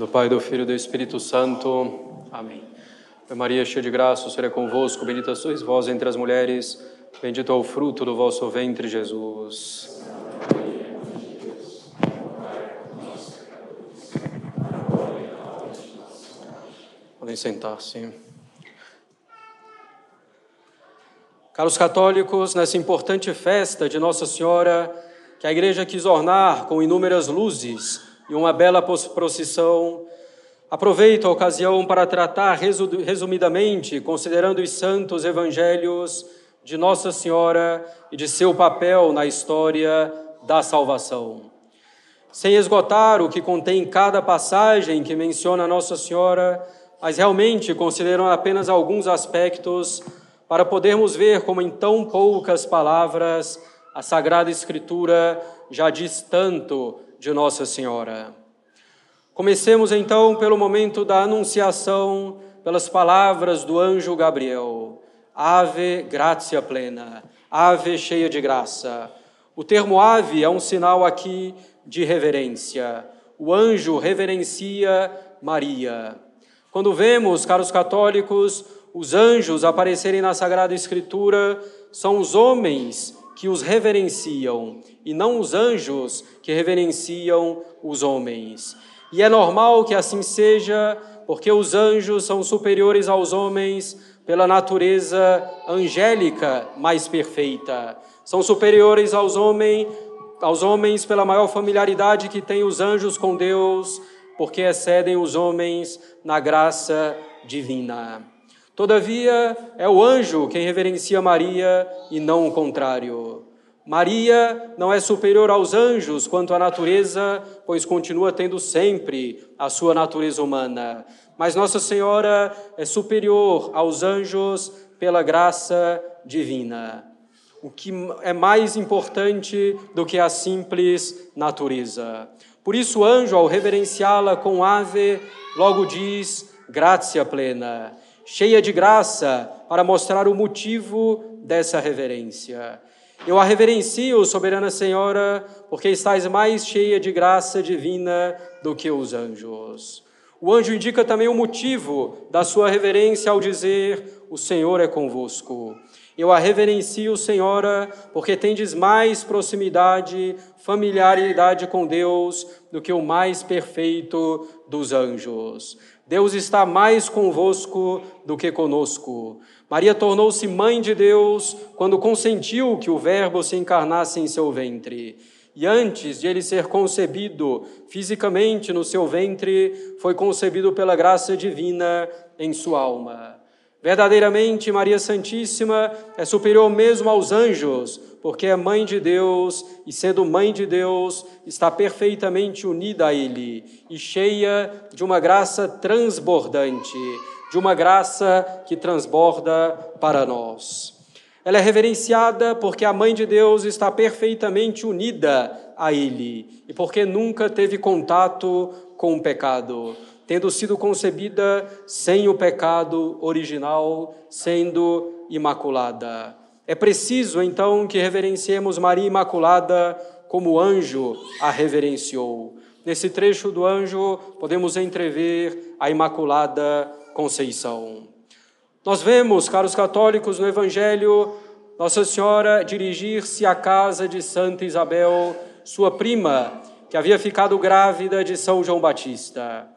Do Pai, do Filho e do Espírito Santo. Amém. Maria, cheia de graça, o Senhor é convosco, bendita sois vós entre as mulheres, bendito é o fruto do vosso ventre, Jesus. Podem sentar-se. Caros católicos, nessa importante festa de Nossa Senhora, que a Igreja quis ornar com inúmeras luzes, e uma bela procissão. Aproveito a ocasião para tratar resumidamente, considerando os santos evangelhos de Nossa Senhora e de seu papel na história da salvação. Sem esgotar o que contém cada passagem que menciona Nossa Senhora, mas realmente considerando apenas alguns aspectos para podermos ver como em tão poucas palavras a Sagrada Escritura já diz tanto de Nossa Senhora. Comecemos então pelo momento da anunciação, pelas palavras do anjo Gabriel. Ave, gratia plena, ave cheia de graça. O termo ave é um sinal aqui de reverência. O anjo reverencia Maria. Quando vemos, caros católicos, os anjos aparecerem na Sagrada Escritura, são os homens que os reverenciam e não os anjos que reverenciam os homens. E é normal que assim seja, porque os anjos são superiores aos homens pela natureza angélica mais perfeita. São superiores aos homens, aos homens pela maior familiaridade que têm os anjos com Deus, porque excedem os homens na graça divina. Todavia, é o anjo quem reverencia Maria e não o contrário. Maria não é superior aos anjos quanto à natureza, pois continua tendo sempre a sua natureza humana. Mas Nossa Senhora é superior aos anjos pela graça divina. O que é mais importante do que a simples natureza. Por isso, o anjo, ao reverenciá-la com ave, logo diz: graça plena cheia de graça, para mostrar o motivo dessa reverência. Eu a reverencio, soberana Senhora, porque estás mais cheia de graça divina do que os anjos. O anjo indica também o motivo da sua reverência ao dizer: O Senhor é convosco. Eu a reverencio, Senhora, porque tendes mais proximidade, familiaridade com Deus do que o mais perfeito dos anjos. Deus está mais convosco do que conosco. Maria tornou-se mãe de Deus quando consentiu que o Verbo se encarnasse em seu ventre. E antes de ele ser concebido fisicamente no seu ventre, foi concebido pela graça divina em sua alma. Verdadeiramente, Maria Santíssima é superior mesmo aos anjos, porque é mãe de Deus e, sendo mãe de Deus, está perfeitamente unida a Ele e cheia de uma graça transbordante, de uma graça que transborda para nós. Ela é reverenciada porque a mãe de Deus está perfeitamente unida a Ele e porque nunca teve contato com o pecado tendo sido concebida sem o pecado original, sendo imaculada. É preciso, então, que reverenciemos Maria Imaculada como o anjo a reverenciou. Nesse trecho do anjo, podemos entrever a Imaculada Conceição. Nós vemos, caros católicos, no Evangelho, Nossa Senhora dirigir-se à casa de Santa Isabel, sua prima, que havia ficado grávida de São João Batista.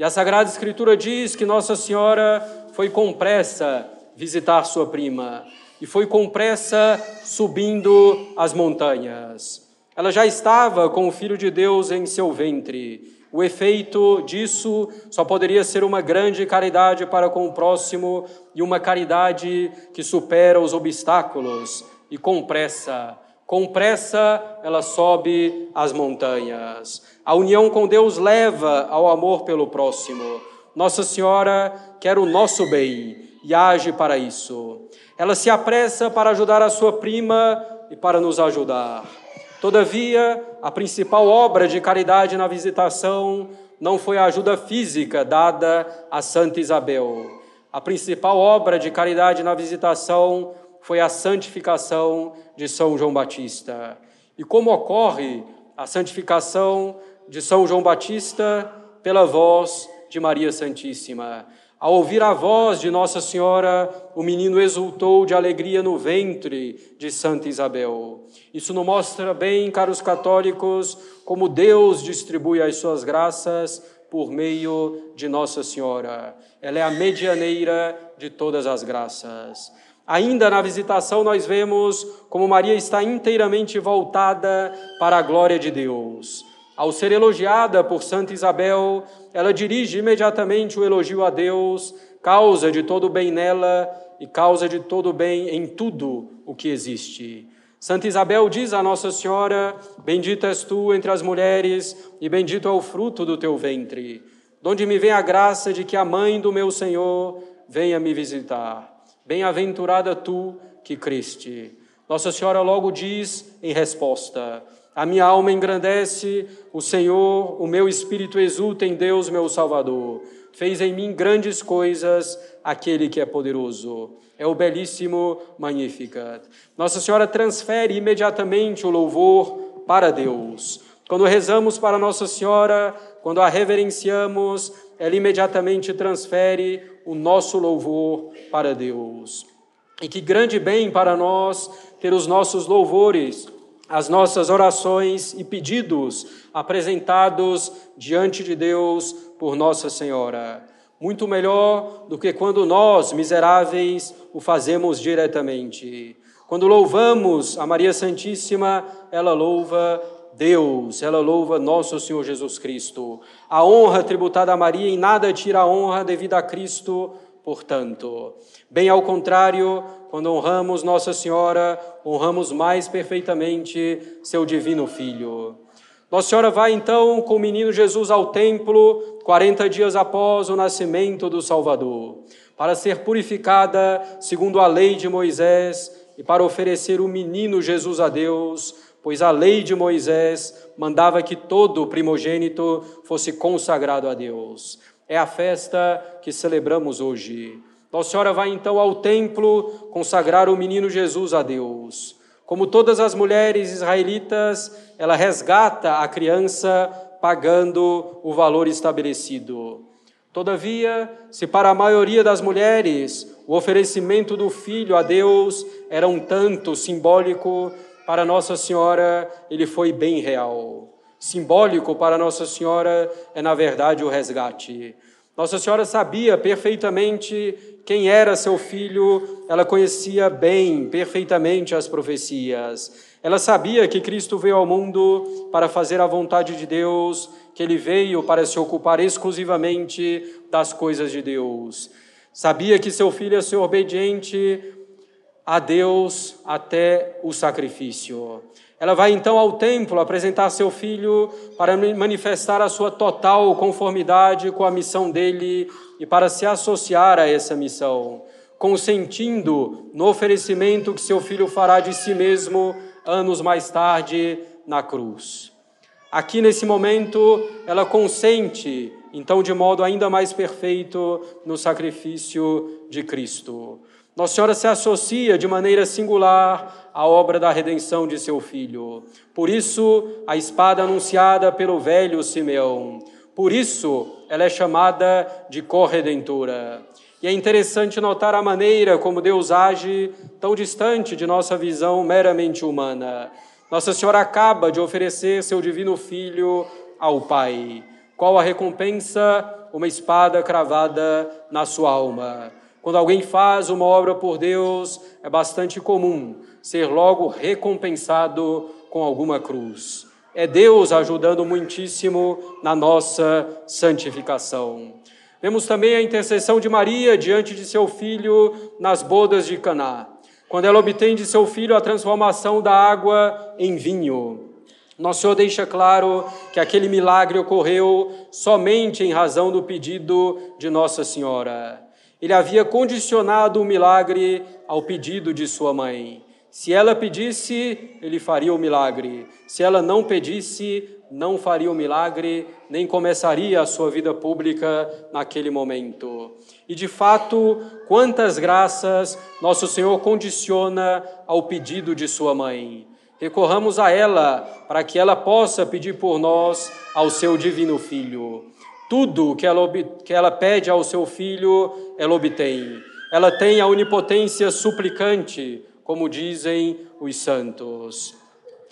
E a Sagrada Escritura diz que Nossa Senhora foi com pressa visitar sua prima e foi com pressa subindo as montanhas. Ela já estava com o Filho de Deus em seu ventre. O efeito disso só poderia ser uma grande caridade para com o próximo e uma caridade que supera os obstáculos e com pressa com pressa ela sobe as montanhas. A união com Deus leva ao amor pelo próximo. Nossa Senhora quer o nosso bem e age para isso. Ela se apressa para ajudar a sua prima e para nos ajudar. Todavia, a principal obra de caridade na visitação não foi a ajuda física dada a Santa Isabel. A principal obra de caridade na visitação foi a santificação de São João Batista. E como ocorre a santificação de São João Batista, pela voz de Maria Santíssima. Ao ouvir a voz de Nossa Senhora, o menino exultou de alegria no ventre de Santa Isabel. Isso nos mostra bem, caros católicos, como Deus distribui as suas graças por meio de Nossa Senhora. Ela é a medianeira de todas as graças. Ainda na visitação, nós vemos como Maria está inteiramente voltada para a glória de Deus. Ao ser elogiada por Santa Isabel, ela dirige imediatamente o elogio a Deus, causa de todo o bem nela e causa de todo o bem em tudo o que existe. Santa Isabel diz a Nossa Senhora: Bendita és tu entre as mulheres, e bendito é o fruto do teu ventre, donde me vem a graça de que a mãe do meu Senhor venha me visitar. Bem-aventurada tu que criste. Nossa Senhora logo diz em resposta: A minha alma engrandece o Senhor, o meu espírito exulta em Deus, meu Salvador. Fez em mim grandes coisas aquele que é poderoso. É o belíssimo Magnificat. Nossa Senhora transfere imediatamente o louvor para Deus. Quando rezamos para Nossa Senhora, quando a reverenciamos, ela imediatamente transfere o nosso louvor para Deus. E que grande bem para nós ter os nossos louvores, as nossas orações e pedidos apresentados diante de Deus por Nossa Senhora. Muito melhor do que quando nós, miseráveis, o fazemos diretamente. Quando louvamos a Maria Santíssima, ela louva Deus, ela louva nosso Senhor Jesus Cristo. A honra tributada a Maria em nada tira a honra devida a Cristo, portanto. Bem ao contrário, quando honramos Nossa Senhora, honramos mais perfeitamente seu divino Filho. Nossa Senhora vai então com o menino Jesus ao templo, 40 dias após o nascimento do Salvador, para ser purificada segundo a lei de Moisés e para oferecer o menino Jesus a Deus pois a lei de Moisés mandava que todo primogênito fosse consagrado a Deus. É a festa que celebramos hoje. Nossa Senhora vai então ao templo consagrar o menino Jesus a Deus. Como todas as mulheres israelitas, ela resgata a criança pagando o valor estabelecido. Todavia, se para a maioria das mulheres o oferecimento do filho a Deus era um tanto simbólico, para Nossa Senhora ele foi bem real. Simbólico para Nossa Senhora é, na verdade, o resgate. Nossa Senhora sabia perfeitamente quem era seu filho, ela conhecia bem, perfeitamente as profecias. Ela sabia que Cristo veio ao mundo para fazer a vontade de Deus, que ele veio para se ocupar exclusivamente das coisas de Deus. Sabia que seu filho ia ser obediente a Deus até o sacrifício. Ela vai então ao templo apresentar seu filho para manifestar a sua total conformidade com a missão dele e para se associar a essa missão, consentindo no oferecimento que seu filho fará de si mesmo anos mais tarde na cruz. Aqui nesse momento, ela consente, então, de modo ainda mais perfeito, no sacrifício de Cristo. Nossa Senhora se associa de maneira singular à obra da redenção de seu filho. Por isso, a espada anunciada pelo velho Simeão. Por isso, ela é chamada de corredentora. E é interessante notar a maneira como Deus age tão distante de nossa visão meramente humana. Nossa Senhora acaba de oferecer seu divino Filho ao Pai. Qual a recompensa? Uma espada cravada na sua alma. Quando alguém faz uma obra por Deus, é bastante comum ser logo recompensado com alguma cruz. É Deus ajudando muitíssimo na nossa santificação. Vemos também a intercessão de Maria diante de seu filho nas bodas de Caná, quando ela obtém de seu filho a transformação da água em vinho. Nosso Senhor deixa claro que aquele milagre ocorreu somente em razão do pedido de Nossa Senhora. Ele havia condicionado o milagre ao pedido de sua mãe. Se ela pedisse, ele faria o milagre. Se ela não pedisse, não faria o milagre, nem começaria a sua vida pública naquele momento. E de fato, quantas graças nosso Senhor condiciona ao pedido de sua mãe. Recorramos a ela para que ela possa pedir por nós ao seu divino Filho. Tudo que ela, que ela pede ao seu filho, ela obtém. Ela tem a onipotência suplicante, como dizem os santos.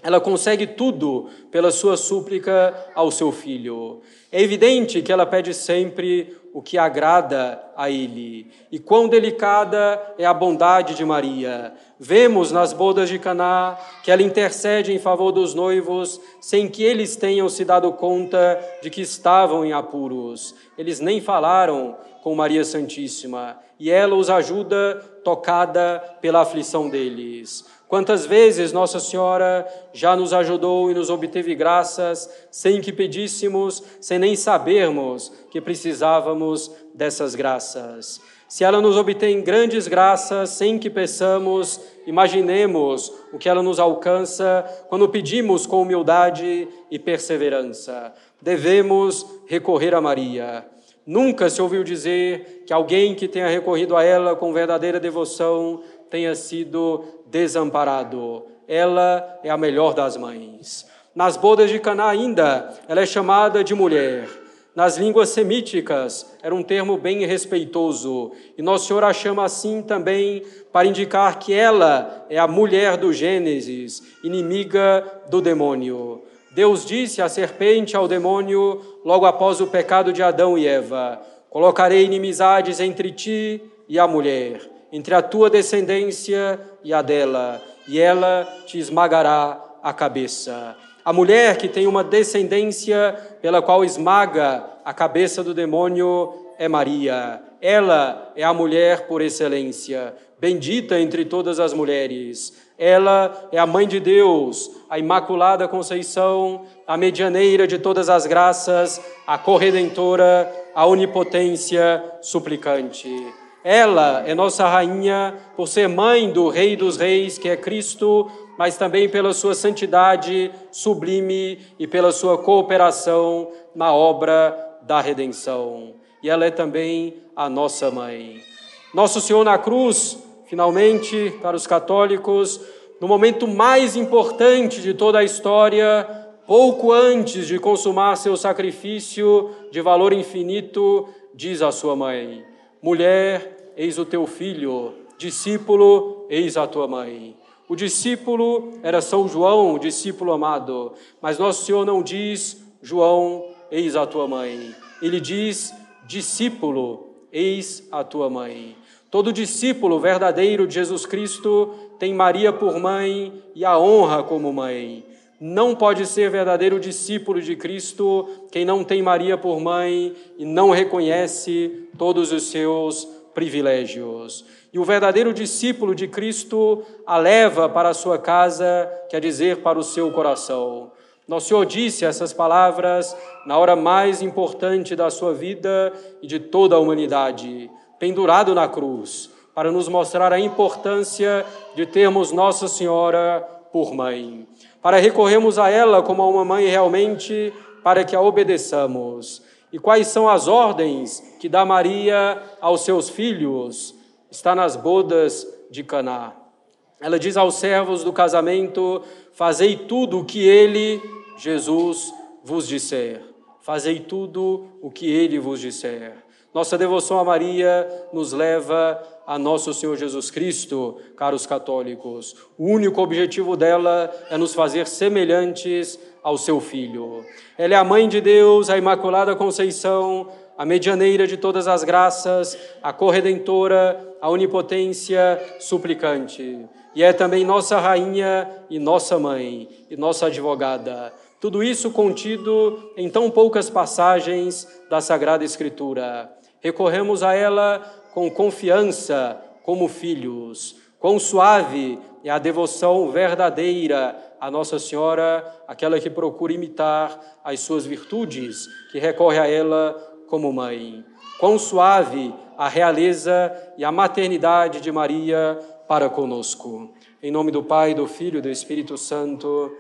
Ela consegue tudo pela sua súplica ao seu filho. É evidente que ela pede sempre o que agrada a ele. E quão delicada é a bondade de Maria. Vemos nas bodas de Caná que ela intercede em favor dos noivos sem que eles tenham se dado conta de que estavam em apuros. Eles nem falaram com Maria Santíssima, e ela os ajuda tocada pela aflição deles. Quantas vezes Nossa Senhora já nos ajudou e nos obteve graças sem que pedíssemos, sem nem sabermos que precisávamos dessas graças. Se ela nos obtém grandes graças sem que peçamos, imaginemos o que ela nos alcança quando pedimos com humildade e perseverança. Devemos recorrer a Maria. Nunca se ouviu dizer que alguém que tenha recorrido a ela com verdadeira devoção tenha sido desamparado. Ela é a melhor das mães. Nas bodas de Caná ainda, ela é chamada de mulher. Nas línguas semíticas, era um termo bem respeitoso. E Nossa Senhora a chama assim também para indicar que ela é a mulher do Gênesis, inimiga do demônio. Deus disse à serpente ao demônio, logo após o pecado de Adão e Eva: Colocarei inimizades entre ti e a mulher entre a tua descendência e a dela, e ela te esmagará a cabeça. A mulher que tem uma descendência pela qual esmaga a cabeça do demônio é Maria. Ela é a mulher por excelência, bendita entre todas as mulheres. Ela é a mãe de Deus, a Imaculada Conceição, a medianeira de todas as graças, a corredentora, a onipotência suplicante. Ela é nossa rainha por ser mãe do Rei dos Reis, que é Cristo, mas também pela sua santidade sublime e pela sua cooperação na obra da redenção. E ela é também a nossa mãe. Nosso Senhor na cruz, finalmente, para os católicos, no momento mais importante de toda a história, pouco antes de consumar seu sacrifício de valor infinito, diz à sua mãe: Mulher, eis o teu filho, discípulo, eis a tua mãe. O discípulo era São João, o discípulo amado, mas Nosso Senhor não diz, João, eis a tua mãe. Ele diz, discípulo, eis a tua mãe. Todo discípulo verdadeiro de Jesus Cristo tem Maria por mãe e a honra como mãe. Não pode ser verdadeiro discípulo de Cristo quem não tem Maria por mãe e não reconhece todos os seus privilégios. E o verdadeiro discípulo de Cristo a leva para a sua casa, quer dizer, para o seu coração. Nosso Senhor disse essas palavras na hora mais importante da sua vida e de toda a humanidade, pendurado na cruz, para nos mostrar a importância de termos Nossa Senhora por mãe, para recorrermos a ela como a uma mãe realmente, para que a obedeçamos e quais são as ordens que dá Maria aos seus filhos? Está nas bodas de Caná. Ela diz aos servos do casamento: Fazei tudo o que ele, Jesus, vos disser. Fazei tudo o que ele vos disser. Nossa devoção a Maria nos leva a nosso Senhor Jesus Cristo, caros católicos. O único objetivo dela é nos fazer semelhantes ao seu Filho. Ela é a mãe de Deus, a Imaculada Conceição, a medianeira de todas as graças, a corredentora, a onipotência suplicante. E é também nossa rainha e nossa mãe e nossa advogada. Tudo isso contido em tão poucas passagens da Sagrada Escritura. Recorremos a ela com confiança, como filhos. Quão suave é a devoção verdadeira a Nossa Senhora, aquela que procura imitar as suas virtudes, que recorre a ela como mãe. Quão suave a realeza e a maternidade de Maria para conosco. Em nome do Pai, do Filho e do Espírito Santo.